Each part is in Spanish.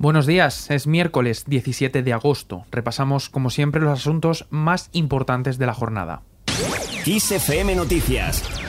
Buenos días, es miércoles 17 de agosto. Repasamos, como siempre, los asuntos más importantes de la jornada. Noticias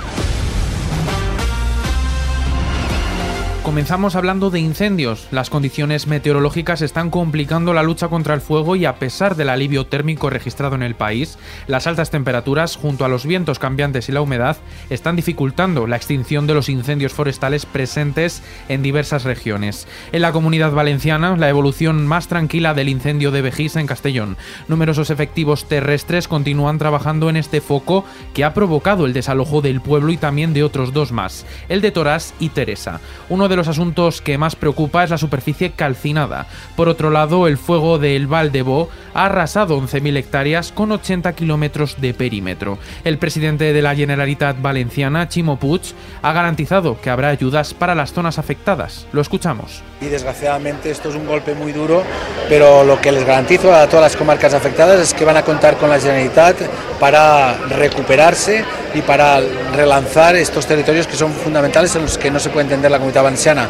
Comenzamos hablando de incendios. Las condiciones meteorológicas están complicando la lucha contra el fuego y a pesar del alivio térmico registrado en el país, las altas temperaturas junto a los vientos cambiantes y la humedad están dificultando la extinción de los incendios forestales presentes en diversas regiones. En la comunidad valenciana, la evolución más tranquila del incendio de Vejís en Castellón. Numerosos efectivos terrestres continúan trabajando en este foco que ha provocado el desalojo del pueblo y también de otros dos más, el de Torás y Teresa. Uno de los asuntos que más preocupa es la superficie calcinada. Por otro lado, el fuego del Valdebo ha arrasado 11.000 hectáreas con 80 kilómetros de perímetro. El presidente de la Generalitat Valenciana, Chimo Puig, ha garantizado que habrá ayudas para las zonas afectadas. Lo escuchamos. Y desgraciadamente esto es un golpe muy duro, pero lo que les garantizo a todas las comarcas afectadas es que van a contar con la Generalitat para recuperarse y para relanzar estos territorios que son fundamentales en los que no se puede entender la comunidad valenciana.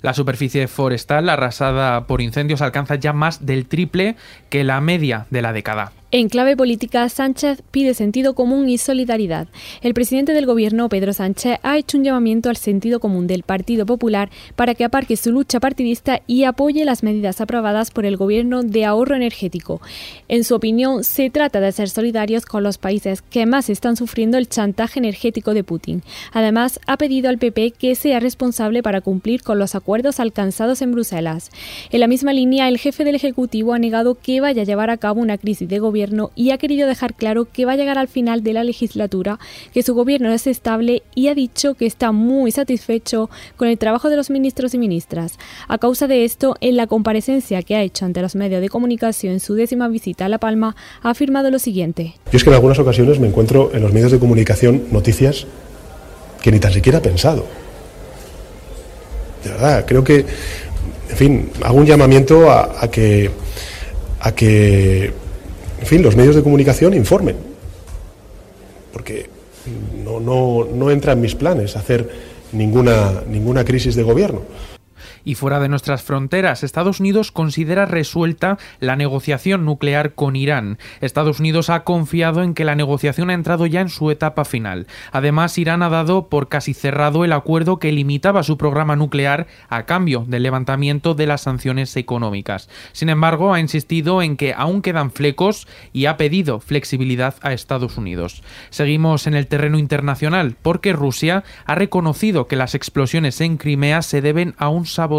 La superficie forestal arrasada por incendios alcanza ya más del triple que la media de la década. En clave política, Sánchez pide sentido común y solidaridad. El presidente del gobierno, Pedro Sánchez, ha hecho un llamamiento al sentido común del Partido Popular para que aparque su lucha partidista y apoye las medidas aprobadas por el gobierno de ahorro energético. En su opinión, se trata de ser solidarios con los países que más están sufriendo el chantaje energético de Putin. Además, ha pedido al PP que sea responsable para cumplir con los acuerdos alcanzados en Bruselas. En la misma línea, el jefe del Ejecutivo ha negado que vaya a llevar a cabo una crisis de gobierno y ha querido dejar claro que va a llegar al final de la legislatura, que su gobierno es estable y ha dicho que está muy satisfecho con el trabajo de los ministros y ministras. A causa de esto, en la comparecencia que ha hecho ante los medios de comunicación en su décima visita a La Palma, ha afirmado lo siguiente. Yo es que en algunas ocasiones me encuentro en los medios de comunicación noticias que ni tan siquiera he pensado. De verdad, creo que, en fin, hago un llamamiento a, a que a que en fin, los medios de comunicación informen, porque no, no, no entra en mis planes hacer ninguna, ninguna crisis de gobierno y fuera de nuestras fronteras. Estados Unidos considera resuelta la negociación nuclear con Irán. Estados Unidos ha confiado en que la negociación ha entrado ya en su etapa final. Además, Irán ha dado por casi cerrado el acuerdo que limitaba su programa nuclear a cambio del levantamiento de las sanciones económicas. Sin embargo, ha insistido en que aún quedan flecos y ha pedido flexibilidad a Estados Unidos. Seguimos en el terreno internacional porque Rusia ha reconocido que las explosiones en Crimea se deben a un sabotaje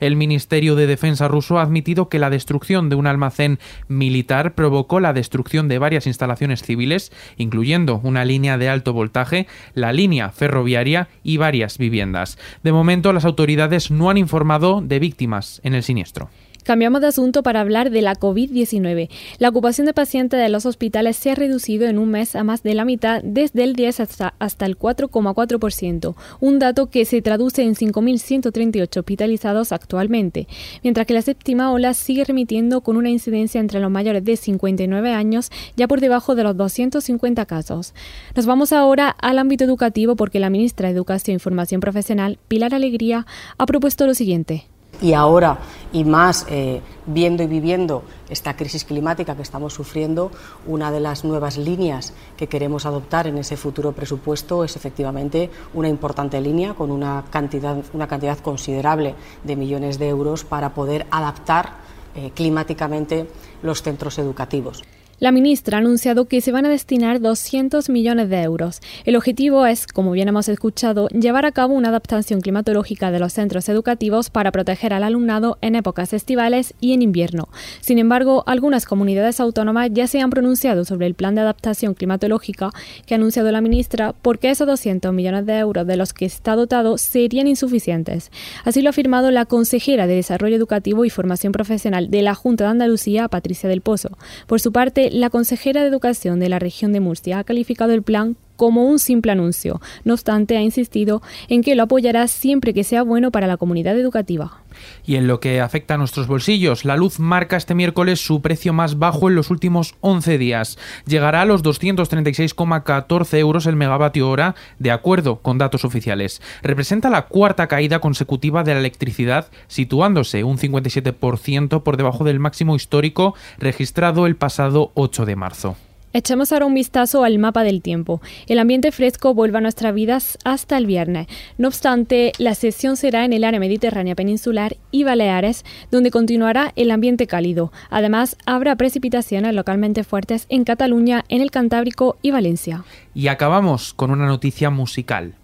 el Ministerio de Defensa ruso ha admitido que la destrucción de un almacén militar provocó la destrucción de varias instalaciones civiles, incluyendo una línea de alto voltaje, la línea ferroviaria y varias viviendas. De momento, las autoridades no han informado de víctimas en el siniestro. Cambiamos de asunto para hablar de la COVID-19. La ocupación de pacientes de los hospitales se ha reducido en un mes a más de la mitad, desde el 10 hasta, el 4,4%, un dato que se traduce en 5.138 hospitalizados actualmente, mientras que la séptima ola sigue remitiendo con una incidencia entre los mayores de 59 años ya por debajo de los 250 casos. Nos vamos ahora al ámbito educativo porque la ministra de Educación y Formación Profesional, Pilar Alegría, ha propuesto lo siguiente y ahora y más eh, viendo y viviendo esta crisis climática que estamos sufriendo, una de las nuevas líneas que queremos adoptar en ese futuro presupuesto es efectivamente una importante línea con una cantidad, una cantidad considerable de millones de euros para poder adaptar eh, climáticamente los centros educativos. La ministra ha anunciado que se van a destinar 200 millones de euros. El objetivo es, como bien hemos escuchado, llevar a cabo una adaptación climatológica de los centros educativos para proteger al alumnado en épocas estivales y en invierno. Sin embargo, algunas comunidades autónomas ya se han pronunciado sobre el plan de adaptación climatológica que ha anunciado la ministra porque esos 200 millones de euros de los que está dotado serían insuficientes. Así lo ha afirmado la consejera de Desarrollo Educativo y Formación Profesional de la Junta de Andalucía, Patricia del Pozo. Por su parte, la consejera de Educación de la región de Murcia ha calificado el plan como un simple anuncio. No obstante, ha insistido en que lo apoyará siempre que sea bueno para la comunidad educativa. Y en lo que afecta a nuestros bolsillos, la luz marca este miércoles su precio más bajo en los últimos 11 días. Llegará a los 236,14 euros el megavatio hora, de acuerdo con datos oficiales. Representa la cuarta caída consecutiva de la electricidad, situándose un 57% por debajo del máximo histórico registrado el pasado 8 de marzo. Echamos ahora un vistazo al mapa del tiempo. El ambiente fresco vuelve a nuestras vidas hasta el viernes. No obstante, la sesión será en el área mediterránea peninsular y Baleares, donde continuará el ambiente cálido. Además, habrá precipitaciones localmente fuertes en Cataluña, en el Cantábrico y Valencia. Y acabamos con una noticia musical.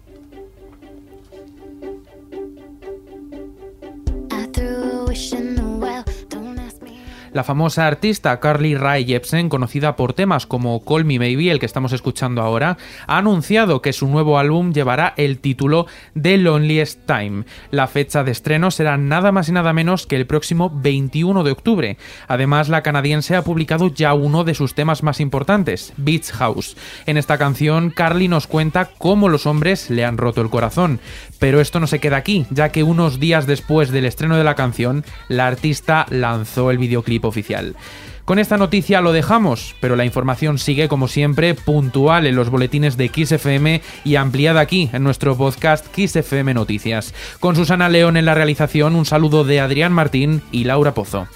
La famosa artista Carly Rae Jepsen, conocida por temas como Call Me Maybe, el que estamos escuchando ahora, ha anunciado que su nuevo álbum llevará el título The Loneliest Time. La fecha de estreno será nada más y nada menos que el próximo 21 de octubre. Además, la canadiense ha publicado ya uno de sus temas más importantes, Beach House. En esta canción, Carly nos cuenta cómo los hombres le han roto el corazón. Pero esto no se queda aquí, ya que unos días después del estreno de la canción, la artista lanzó el videoclip oficial. Con esta noticia lo dejamos, pero la información sigue como siempre puntual en los boletines de XFM y ampliada aquí en nuestro podcast XFM Noticias. Con Susana León en la realización, un saludo de Adrián Martín y Laura Pozo.